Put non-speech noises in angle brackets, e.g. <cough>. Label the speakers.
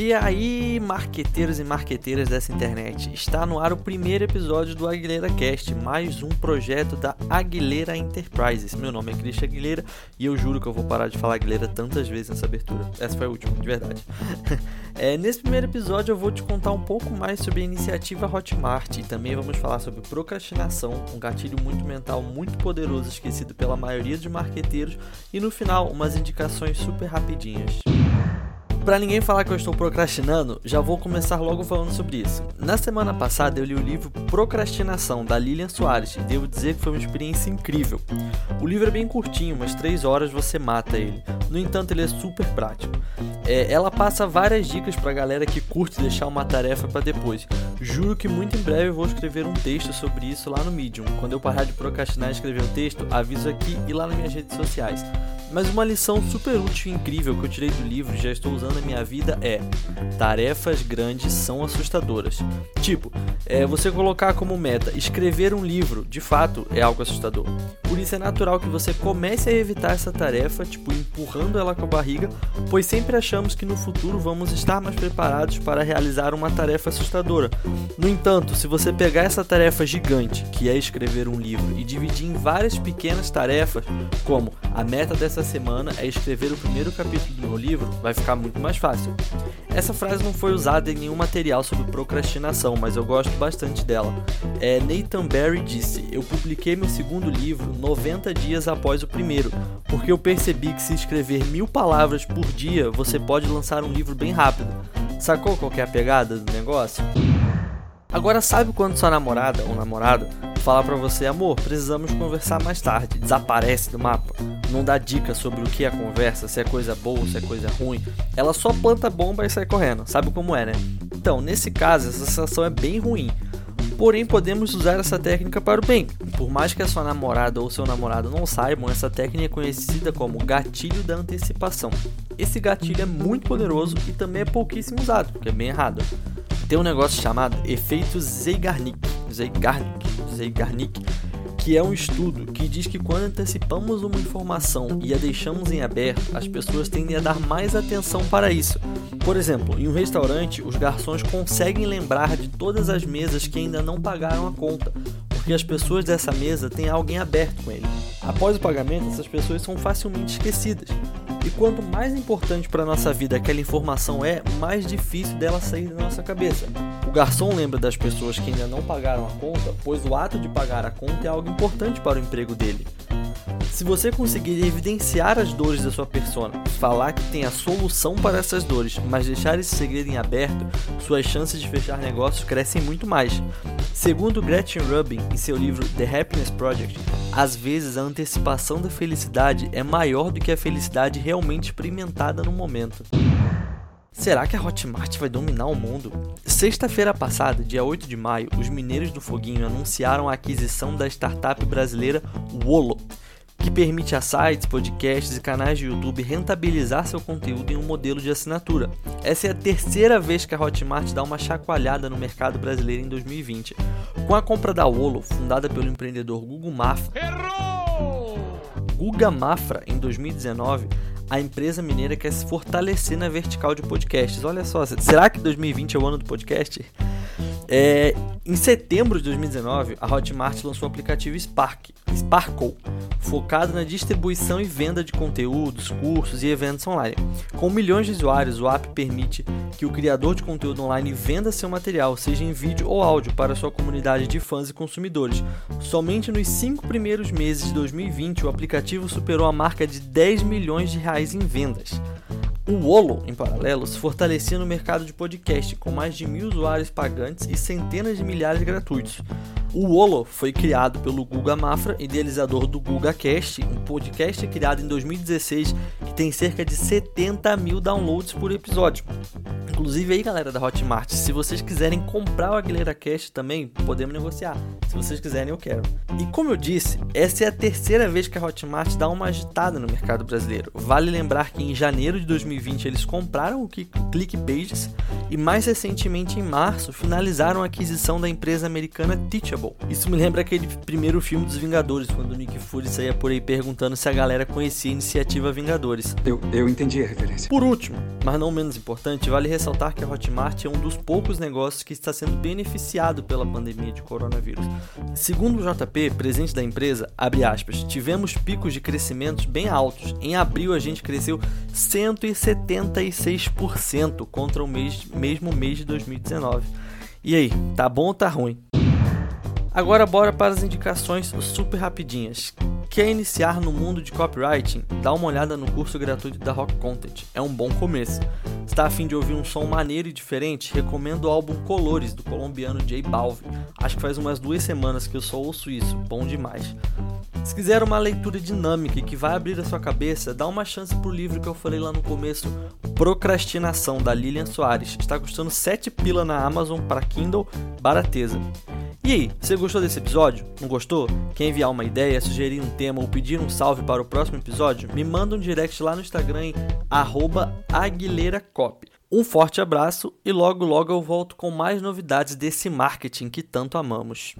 Speaker 1: E aí, marqueteiros e marqueteiras dessa internet, está no ar o primeiro episódio do Aguilera Cast, mais um projeto da Aguilera Enterprises. Meu nome é Cristian Aguilera e eu juro que eu vou parar de falar Aguilera tantas vezes nessa abertura. Essa foi a última, de verdade. <laughs> é, nesse primeiro episódio eu vou te contar um pouco mais sobre a iniciativa Hotmart e também vamos falar sobre procrastinação, um gatilho muito mental muito poderoso esquecido pela maioria dos marqueteiros e no final umas indicações super rapidinhas. Para ninguém falar que eu estou procrastinando, já vou começar logo falando sobre isso. Na semana passada eu li o livro Procrastinação da Lilian Soares e devo dizer que foi uma experiência incrível. O livro é bem curtinho, umas 3 horas você mata ele. No entanto, ele é super prático. É, ela passa várias dicas pra galera que curte deixar uma tarefa para depois. Juro que muito em breve eu vou escrever um texto sobre isso lá no Medium. Quando eu parar de procrastinar e escrever o texto, aviso aqui e lá nas minhas redes sociais. Mas uma lição super útil e incrível que eu tirei do livro e já estou usando na minha vida é: tarefas grandes são assustadoras. Tipo, é, você colocar como meta escrever um livro, de fato, é algo assustador. Por isso é natural que você comece a evitar essa tarefa, tipo, empurrando ela com a barriga, pois sempre achamos que no futuro vamos estar mais preparados para realizar uma tarefa assustadora. No entanto, se você pegar essa tarefa gigante, que é escrever um livro, e dividir em várias pequenas tarefas, como a meta dessa essa semana é escrever o primeiro capítulo do meu livro, vai ficar muito mais fácil. Essa frase não foi usada em nenhum material sobre procrastinação, mas eu gosto bastante dela. É, Nathan Barry disse: Eu publiquei meu segundo livro 90 dias após o primeiro, porque eu percebi que se escrever mil palavras por dia, você pode lançar um livro bem rápido. Sacou qual é a pegada do negócio? Agora sabe quando sua namorada ou namorado fala para você, amor, precisamos conversar mais tarde, desaparece do mapa, não dá dicas sobre o que é a conversa, se é coisa boa, se é coisa ruim, ela só planta bomba e sai correndo, sabe como é, né? Então, nesse caso, essa sensação é bem ruim. Porém, podemos usar essa técnica para o bem. Por mais que a sua namorada ou seu namorado não saibam, essa técnica é conhecida como gatilho da antecipação. Esse gatilho é muito poderoso e também é pouquíssimo usado, que é bem errado. Tem um negócio chamado efeito Zeigarnik, Zeigarnik, Zeigarnik, que é um estudo que diz que quando antecipamos uma informação e a deixamos em aberto, as pessoas tendem a dar mais atenção para isso. Por exemplo, em um restaurante, os garçons conseguem lembrar de todas as mesas que ainda não pagaram a conta, porque as pessoas dessa mesa têm alguém aberto com ele. Após o pagamento, essas pessoas são facilmente esquecidas. E quanto mais importante para nossa vida aquela informação é, mais difícil dela sair da nossa cabeça. O garçom lembra das pessoas que ainda não pagaram a conta, pois o ato de pagar a conta é algo importante para o emprego dele. Se você conseguir evidenciar as dores da sua persona, falar que tem a solução para essas dores, mas deixar esse segredo em aberto, suas chances de fechar negócios crescem muito mais. Segundo Gretchen Rubin, em seu livro The Happiness Project, às vezes a antecipação da felicidade é maior do que a felicidade realmente experimentada no momento. Será que a Hotmart vai dominar o mundo? Sexta-feira passada, dia 8 de maio, os mineiros do Foguinho anunciaram a aquisição da startup brasileira Wolo, que permite a sites, podcasts e canais de YouTube rentabilizar seu conteúdo em um modelo de assinatura. Essa é a terceira vez que a Hotmart dá uma chacoalhada no mercado brasileiro em 2020. Com a compra da Wolo, fundada pelo empreendedor Guga Mafra, Guga Mafra em 2019, a empresa mineira quer se fortalecer na vertical de podcasts. Olha só, será que 2020 é o ano do podcast? É, em setembro de 2019, a Hotmart lançou o aplicativo Spark, Sparkle, focado na distribuição e venda de conteúdos, cursos e eventos online. Com milhões de usuários, o app permite que o criador de conteúdo online venda seu material, seja em vídeo ou áudio, para sua comunidade de fãs e consumidores. Somente nos cinco primeiros meses de 2020, o aplicativo superou a marca de 10 milhões de reais em vendas. O Olo, em paralelo, se fortalecia no mercado de podcast, com mais de mil usuários pagantes e centenas de milhares gratuitos. O Olo foi criado pelo Guga Mafra, idealizador do GugaCast, um podcast criado em 2016 que tem cerca de 70 mil downloads por episódio. Inclusive aí, galera da Hotmart, se vocês quiserem comprar o Aguilera Cast também, podemos negociar. Se vocês quiserem, eu quero. E como eu disse, essa é a terceira vez que a Hotmart dá uma agitada no mercado brasileiro. Vale lembrar que em janeiro de 2020 eles compraram o ClickPages e mais recentemente em março finalizaram a aquisição da empresa americana Teachable. Isso me lembra aquele primeiro filme dos Vingadores, quando o Nick Fury saía por aí perguntando se a galera conhecia a iniciativa Vingadores.
Speaker 2: Eu, eu entendi a referência.
Speaker 1: Por último, mas não menos importante, vale ressaltar que a Hotmart é um dos poucos negócios que está sendo beneficiado pela pandemia de coronavírus. Segundo o JP, presidente da empresa, aspas, tivemos picos de crescimentos bem altos. Em abril a gente cresceu 176% contra o mês, mesmo mês de 2019. E aí, tá bom ou tá ruim? Agora bora para as indicações super rapidinhas. Quer iniciar no mundo de copywriting? Dá uma olhada no curso gratuito da Rock Content, é um bom começo. Está a fim de ouvir um som maneiro e diferente? Recomendo o álbum Colores do colombiano J Balvin. Acho que faz umas duas semanas que eu só ouço isso, bom demais. Se quiser uma leitura dinâmica que vai abrir a sua cabeça, dá uma chance pro livro que eu falei lá no começo, Procrastinação, da Lilian Soares. Está custando 7 pila na Amazon para Kindle, barateza. E aí, você gostou desse episódio? Não gostou? Quer enviar uma ideia, sugerir um tema ou pedir um salve para o próximo episódio? Me manda um direct lá no Instagram em aguileiracop. Um forte abraço e logo logo eu volto com mais novidades desse marketing que tanto amamos.